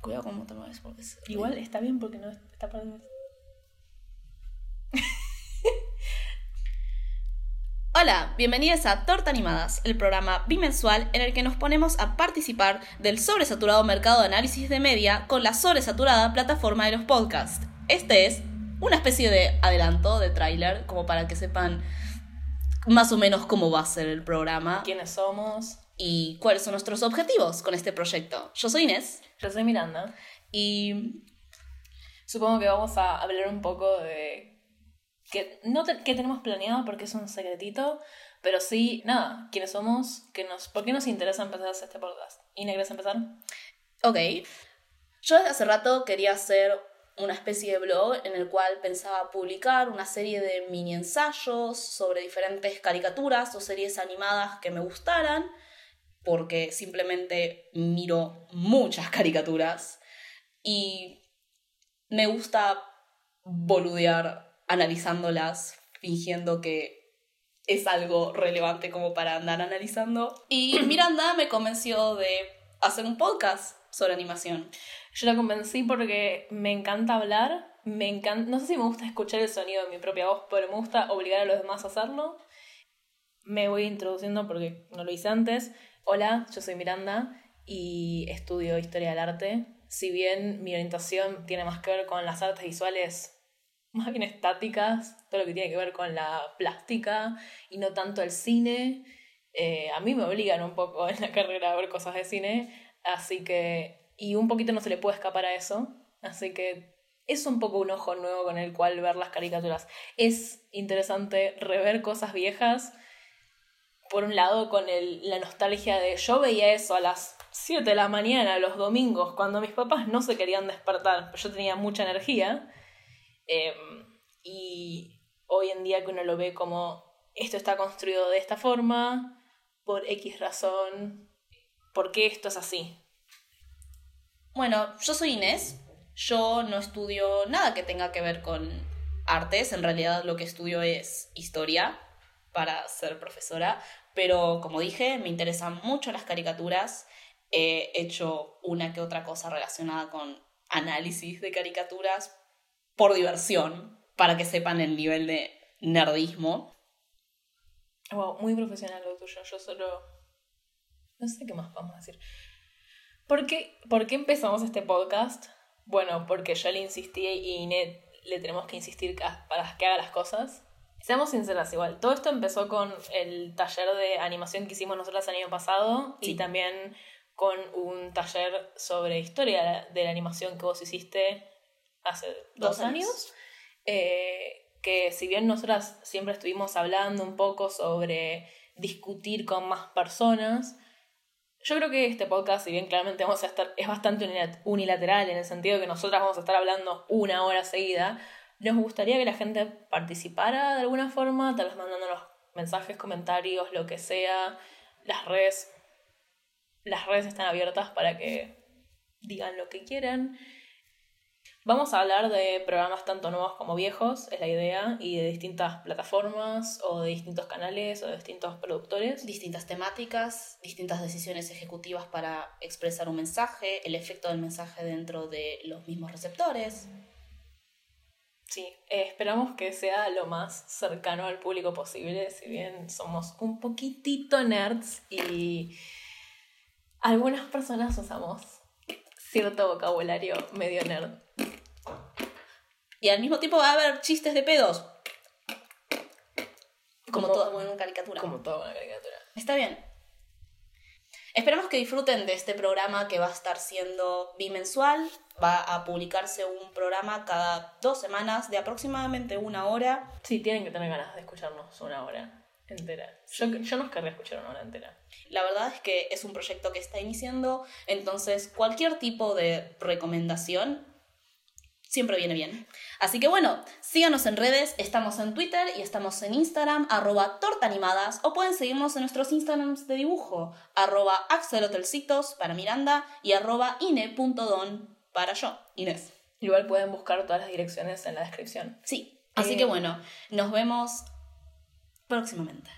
Cuidado con te mueves porque es... Igual está bien porque no está perdiendo. Hola, bienvenidos a Torta Animadas, el programa bimensual en el que nos ponemos a participar del sobresaturado mercado de análisis de media con la sobresaturada plataforma de los podcasts. Este es una especie de adelanto, de tráiler, como para que sepan más o menos cómo va a ser el programa ¿Quiénes somos? Y cuáles son nuestros objetivos con este proyecto. Yo soy Inés Yo soy Miranda. y Supongo que vamos a hablar un poco de. que no te- qué tenemos planeado porque es un secretito, pero sí, nada, quiénes somos, qué nos, por qué nos interesa empezar a hacer este podcast. ¿Ine, querés empezar? Ok. Yo desde hace rato quería hacer una especie de blog en el cual pensaba publicar una serie de mini ensayos sobre diferentes caricaturas o series animadas que me gustaran, porque simplemente miro muchas caricaturas y me gusta boludear analizándolas, fingiendo que es algo relevante como para andar analizando. Y Miranda me convenció de hacer un podcast sobre animación. Yo la convencí porque me encanta hablar, me encanta, no sé si me gusta escuchar el sonido de mi propia voz, pero me gusta obligar a los demás a hacerlo. Me voy introduciendo porque no lo hice antes. Hola, yo soy Miranda y estudio historia del arte. Si bien mi orientación tiene más que ver con las artes visuales más bien estáticas, todo lo que tiene que ver con la plástica y no tanto el cine, eh, a mí me obligan un poco en la carrera a ver cosas de cine, así que, y un poquito no se le puede escapar a eso, así que es un poco un ojo nuevo con el cual ver las caricaturas. Es interesante rever cosas viejas, por un lado con la nostalgia de yo veía eso a las 7 de la mañana los domingos, cuando mis papás no se querían despertar, yo tenía mucha energía. Em, y hoy en día que uno lo ve como esto está construido de esta forma, por X razón, ¿por qué esto es así? Bueno, yo soy Inés. Yo no estudio nada que tenga que ver con artes. En realidad lo que estudio es historia para ser profesora. Pero como dije, me interesan mucho las caricaturas. He hecho una que otra cosa relacionada con análisis de caricaturas por diversión, para que sepan el nivel de nerdismo. Wow, muy profesional lo tuyo. Yo solo. No sé qué más vamos a decir. ¿Por qué, empezamos este podcast? Bueno, porque yo le insistí y Inet le tenemos que insistir para que haga las cosas. Seamos sinceras, igual. Todo esto empezó con el taller de animación que hicimos nosotras el año pasado Sí. y también con un taller sobre historia de la- animación que vos hiciste hace dos, Dos años. años. Eh, que si bien nosotras siempre estuvimos hablando un poco sobre discutir con más personas, yo creo que este podcast, si bien claramente vamos a estar, es bastante unila- unilateral en el sentido de que nosotras vamos a estar hablando una hora seguida, nos gustaría que la gente participara de alguna forma, tal vez mandándonos mensajes, comentarios, lo que sea. Las redes, las redes están abiertas para que digan lo que quieran. Vamos a hablar de programas tanto nuevos como viejos, es la idea, y de distintas plataformas o de distintos canales o de distintos productores. distintas temáticas, distintas decisiones ejecutivas para expresar un mensaje, el efecto del mensaje dentro de los mismos receptores. Sí, eh, esperamos que sea lo más cercano al público posible, si bien somos un poquitito nerds y algunas personas usamos cierto vocabulario medio nerd. Y al mismo tiempo va a haber chistes de pedos. Como, Como- todo buena caricatura. Como toda una caricatura. Está bien. Esperamos que disfruten de este programa que va a estar siendo bimensual. Va a publicarse un programa cada dos semanas de aproximadamente una hora. Sí, tienen que tener ganas de escucharnos una hora entera. Yo, yo nos querría escuchar una hora entera. La verdad es que es un proyecto que está iniciando, entonces cualquier tipo de recomendación siempre viene bien. Así que bueno, síganos en redes, estamos en Twitter y estamos en Instagram, arroba tortaanimadas, o pueden seguirnos en nuestros Instagrams de dibujo, arroba axelotelcitos para Miranda y arroba ine.don para yo, Inés. Igual pueden buscar todas las direcciones en la descripción. Sí, así Eh, que bueno, nos vemos próximamente.